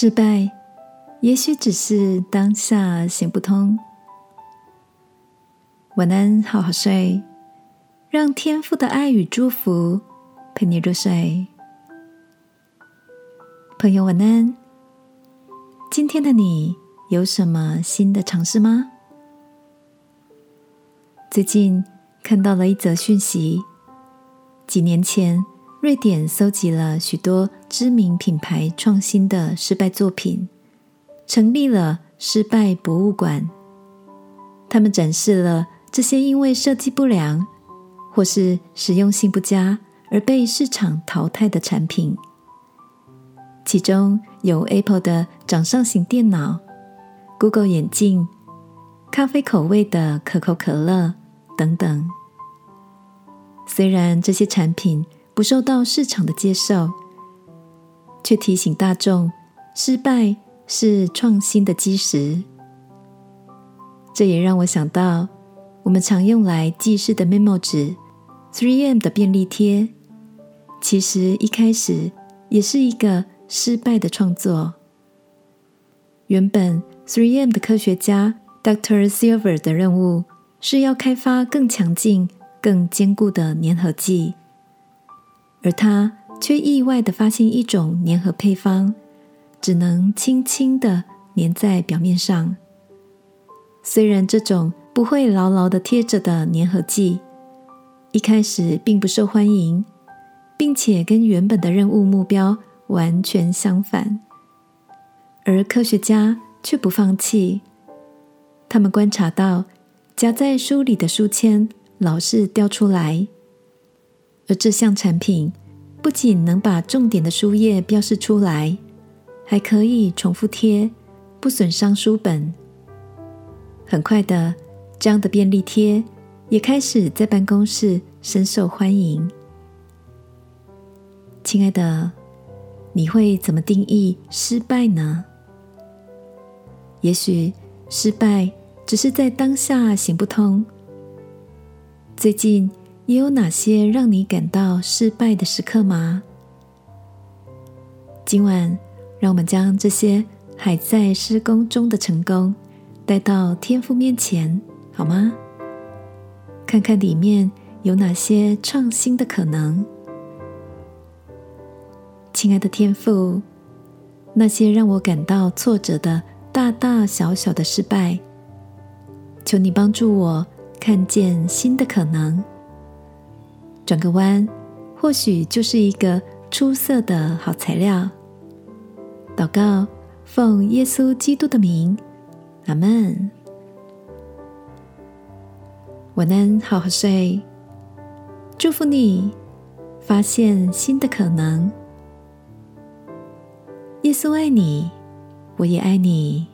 失败，也许只是当下行不通。晚安，好好睡，让天父的爱与祝福陪你入睡。朋友，晚安。今天的你有什么新的尝试吗？最近看到了一则讯息，几年前。瑞典搜集了许多知名品牌创新的失败作品，成立了失败博物馆。他们展示了这些因为设计不良或是实用性不佳而被市场淘汰的产品，其中有 Apple 的掌上型电脑、Google 眼镜、咖啡口味的可口可乐等等。虽然这些产品，不受到市场的接受，却提醒大众，失败是创新的基石。这也让我想到，我们常用来记事的 memo 纸，3M 的便利贴，其实一开始也是一个失败的创作。原本 3M 的科学家 Dr. Silver 的任务是要开发更强劲、更坚固的粘合剂。而他却意外的发现一种粘合配方，只能轻轻的粘在表面上。虽然这种不会牢牢的贴着的粘合剂，一开始并不受欢迎，并且跟原本的任务目标完全相反，而科学家却不放弃。他们观察到夹在书里的书签老是掉出来。而这项产品不仅能把重点的书页标示出来，还可以重复贴，不损伤书本。很快的，这样的便利贴也开始在办公室深受欢迎。亲爱的，你会怎么定义失败呢？也许失败只是在当下行不通。最近。也有哪些让你感到失败的时刻吗？今晚，让我们将这些还在施工中的成功带到天父面前，好吗？看看里面有哪些创新的可能。亲爱的天父，那些让我感到挫折的大大小小的失败，求你帮助我看见新的可能。转个弯，或许就是一个出色的好材料。祷告，奉耶稣基督的名，阿门。晚安，好好睡。祝福你，发现新的可能。耶稣爱你，我也爱你。